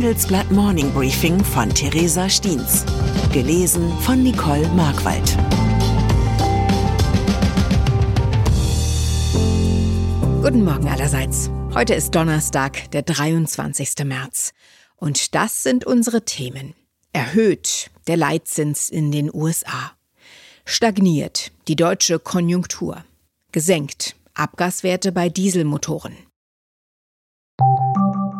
Handelsblatt Morning Briefing von Theresa Stiens. Gelesen von Nicole Markwald. Guten Morgen allerseits. Heute ist Donnerstag, der 23. März. Und das sind unsere Themen. Erhöht der Leitzins in den USA. Stagniert die deutsche Konjunktur. Gesenkt Abgaswerte bei Dieselmotoren.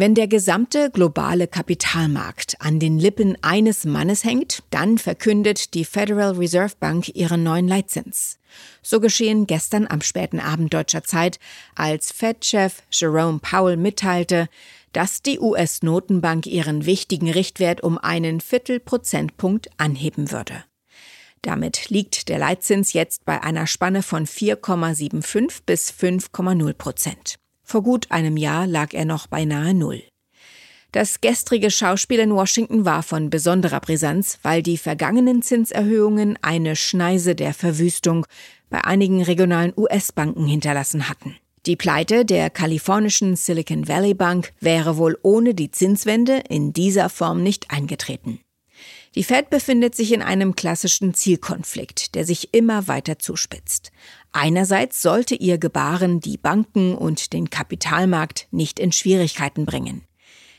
Wenn der gesamte globale Kapitalmarkt an den Lippen eines Mannes hängt, dann verkündet die Federal Reserve Bank ihren neuen Leitzins. So geschehen gestern am späten Abend deutscher Zeit, als Fed-Chef Jerome Powell mitteilte, dass die US-Notenbank ihren wichtigen Richtwert um einen Viertelprozentpunkt anheben würde. Damit liegt der Leitzins jetzt bei einer Spanne von 4,75 bis 5,0 Prozent. Vor gut einem Jahr lag er noch beinahe Null. Das gestrige Schauspiel in Washington war von besonderer Brisanz, weil die vergangenen Zinserhöhungen eine Schneise der Verwüstung bei einigen regionalen US-Banken hinterlassen hatten. Die Pleite der kalifornischen Silicon Valley Bank wäre wohl ohne die Zinswende in dieser Form nicht eingetreten. Die Fed befindet sich in einem klassischen Zielkonflikt, der sich immer weiter zuspitzt. Einerseits sollte ihr Gebaren die Banken und den Kapitalmarkt nicht in Schwierigkeiten bringen.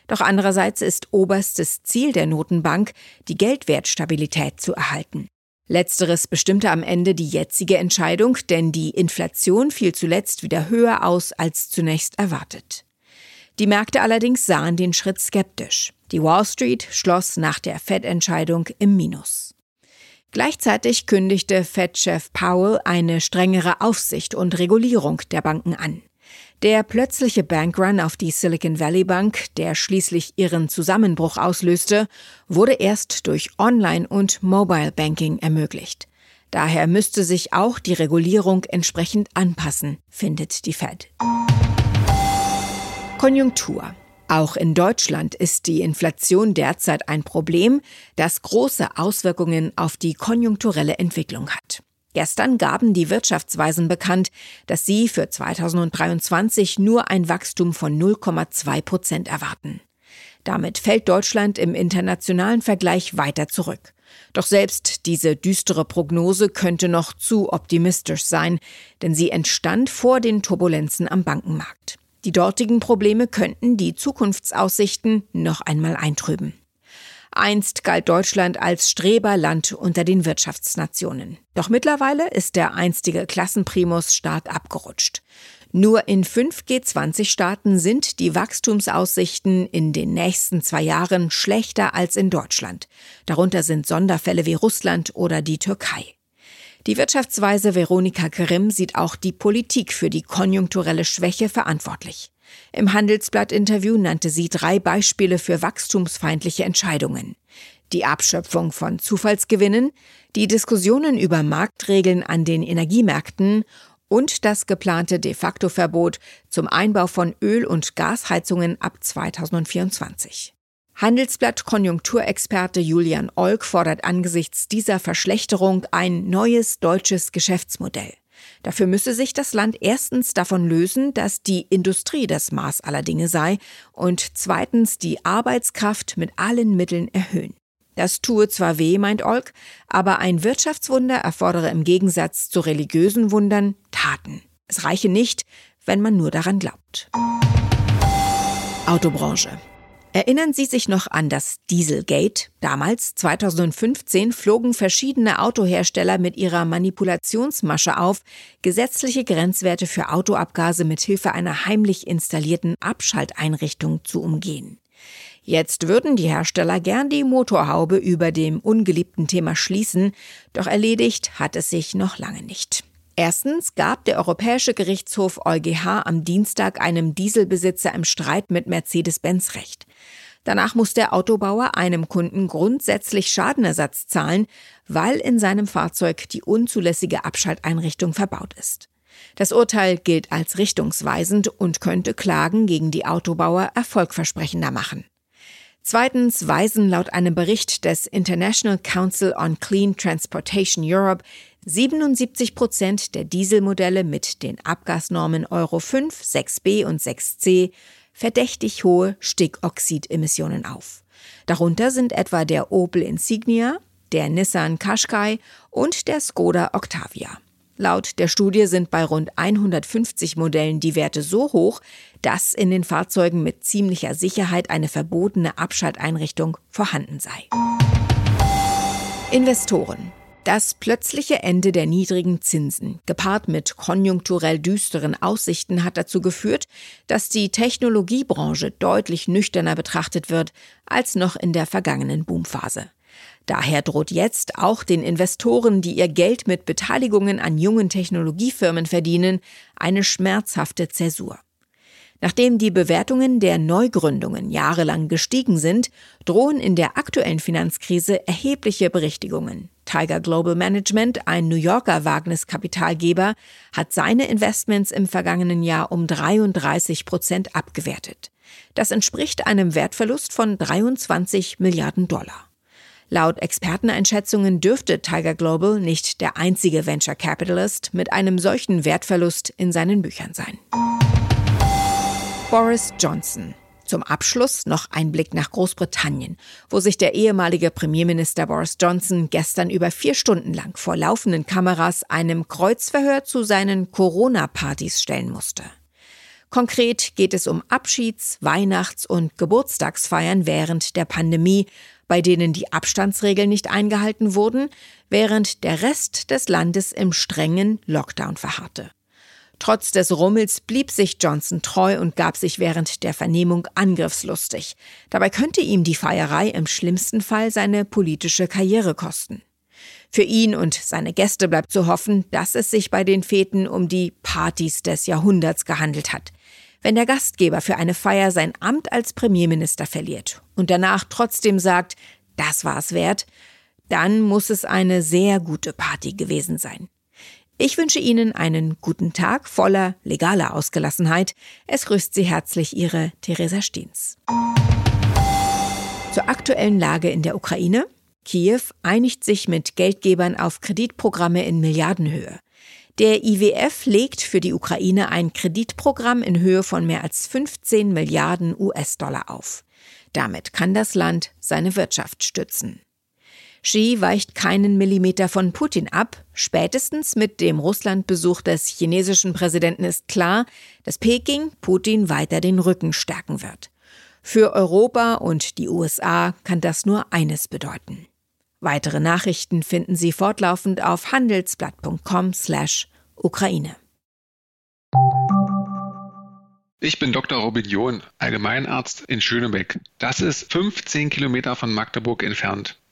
Doch andererseits ist oberstes Ziel der Notenbank, die Geldwertstabilität zu erhalten. Letzteres bestimmte am Ende die jetzige Entscheidung, denn die Inflation fiel zuletzt wieder höher aus als zunächst erwartet. Die Märkte allerdings sahen den Schritt skeptisch. Die Wall Street schloss nach der Fed-Entscheidung im Minus. Gleichzeitig kündigte Fed-Chef Powell eine strengere Aufsicht und Regulierung der Banken an. Der plötzliche Bankrun auf die Silicon Valley Bank, der schließlich ihren Zusammenbruch auslöste, wurde erst durch Online- und Mobile Banking ermöglicht. Daher müsste sich auch die Regulierung entsprechend anpassen, findet die Fed. Konjunktur. Auch in Deutschland ist die Inflation derzeit ein Problem, das große Auswirkungen auf die konjunkturelle Entwicklung hat. Gestern gaben die Wirtschaftsweisen bekannt, dass sie für 2023 nur ein Wachstum von 0,2 Prozent erwarten. Damit fällt Deutschland im internationalen Vergleich weiter zurück. Doch selbst diese düstere Prognose könnte noch zu optimistisch sein, denn sie entstand vor den Turbulenzen am Bankenmarkt. Die dortigen Probleme könnten die Zukunftsaussichten noch einmal eintrüben. Einst galt Deutschland als Streberland unter den Wirtschaftsnationen. Doch mittlerweile ist der einstige Klassenprimus stark abgerutscht. Nur in fünf G20-Staaten sind die Wachstumsaussichten in den nächsten zwei Jahren schlechter als in Deutschland. Darunter sind Sonderfälle wie Russland oder die Türkei. Die Wirtschaftsweise Veronika Grimm sieht auch die Politik für die konjunkturelle Schwäche verantwortlich. Im Handelsblatt-Interview nannte sie drei Beispiele für wachstumsfeindliche Entscheidungen. Die Abschöpfung von Zufallsgewinnen, die Diskussionen über Marktregeln an den Energiemärkten und das geplante de facto Verbot zum Einbau von Öl- und Gasheizungen ab 2024. Handelsblatt Konjunkturexperte Julian Olk fordert angesichts dieser Verschlechterung ein neues deutsches Geschäftsmodell. Dafür müsse sich das Land erstens davon lösen, dass die Industrie das Maß aller Dinge sei und zweitens die Arbeitskraft mit allen Mitteln erhöhen. Das tue zwar weh, meint Olk, aber ein Wirtschaftswunder erfordere im Gegensatz zu religiösen Wundern Taten. Es reiche nicht, wenn man nur daran glaubt. Autobranche. Erinnern Sie sich noch an das Dieselgate? Damals, 2015, flogen verschiedene Autohersteller mit ihrer Manipulationsmasche auf, gesetzliche Grenzwerte für Autoabgase mit Hilfe einer heimlich installierten Abschalteinrichtung zu umgehen. Jetzt würden die Hersteller gern die Motorhaube über dem ungeliebten Thema schließen, doch erledigt hat es sich noch lange nicht. Erstens gab der Europäische Gerichtshof EuGH am Dienstag einem Dieselbesitzer im Streit mit Mercedes-Benz Recht. Danach muss der Autobauer einem Kunden grundsätzlich Schadenersatz zahlen, weil in seinem Fahrzeug die unzulässige Abschalteinrichtung verbaut ist. Das Urteil gilt als richtungsweisend und könnte Klagen gegen die Autobauer erfolgversprechender machen. Zweitens weisen laut einem Bericht des International Council on Clean Transportation Europe 77 Prozent der Dieselmodelle mit den Abgasnormen Euro 5, 6b und 6c verdächtig hohe Stickoxidemissionen auf. Darunter sind etwa der Opel Insignia, der Nissan Qashqai und der Skoda Octavia. Laut der Studie sind bei rund 150 Modellen die Werte so hoch, dass in den Fahrzeugen mit ziemlicher Sicherheit eine verbotene Abschalteinrichtung vorhanden sei. Investoren. Das plötzliche Ende der niedrigen Zinsen, gepaart mit konjunkturell düsteren Aussichten, hat dazu geführt, dass die Technologiebranche deutlich nüchterner betrachtet wird als noch in der vergangenen Boomphase. Daher droht jetzt auch den Investoren, die ihr Geld mit Beteiligungen an jungen Technologiefirmen verdienen, eine schmerzhafte Zäsur. Nachdem die Bewertungen der Neugründungen jahrelang gestiegen sind, drohen in der aktuellen Finanzkrise erhebliche Berichtigungen. Tiger Global Management, ein New Yorker Wagniskapitalgeber, hat seine Investments im vergangenen Jahr um 33 Prozent abgewertet. Das entspricht einem Wertverlust von 23 Milliarden Dollar. Laut Experteneinschätzungen dürfte Tiger Global nicht der einzige Venture Capitalist mit einem solchen Wertverlust in seinen Büchern sein. Boris Johnson. Zum Abschluss noch ein Blick nach Großbritannien, wo sich der ehemalige Premierminister Boris Johnson gestern über vier Stunden lang vor laufenden Kameras einem Kreuzverhör zu seinen Corona-Partys stellen musste. Konkret geht es um Abschieds-, Weihnachts- und Geburtstagsfeiern während der Pandemie, bei denen die Abstandsregeln nicht eingehalten wurden, während der Rest des Landes im strengen Lockdown verharrte. Trotz des Rummels blieb sich Johnson treu und gab sich während der Vernehmung angriffslustig. Dabei könnte ihm die Feierei im schlimmsten Fall seine politische Karriere kosten. Für ihn und seine Gäste bleibt zu hoffen, dass es sich bei den Feten um die Partys des Jahrhunderts gehandelt hat. Wenn der Gastgeber für eine Feier sein Amt als Premierminister verliert und danach trotzdem sagt, das war es wert, dann muss es eine sehr gute Party gewesen sein. Ich wünsche Ihnen einen guten Tag voller legaler Ausgelassenheit. Es grüßt Sie herzlich Ihre Theresa Steens. Zur aktuellen Lage in der Ukraine. Kiew einigt sich mit Geldgebern auf Kreditprogramme in Milliardenhöhe. Der IWF legt für die Ukraine ein Kreditprogramm in Höhe von mehr als 15 Milliarden US-Dollar auf. Damit kann das Land seine Wirtschaft stützen. Xi weicht keinen Millimeter von Putin ab. Spätestens mit dem Russlandbesuch des chinesischen Präsidenten ist klar, dass Peking Putin weiter den Rücken stärken wird. Für Europa und die USA kann das nur eines bedeuten. Weitere Nachrichten finden Sie fortlaufend auf handelsblatt.com/Ukraine. Ich bin Dr. Robin John, Allgemeinarzt in Schönebeck. Das ist 15 Kilometer von Magdeburg entfernt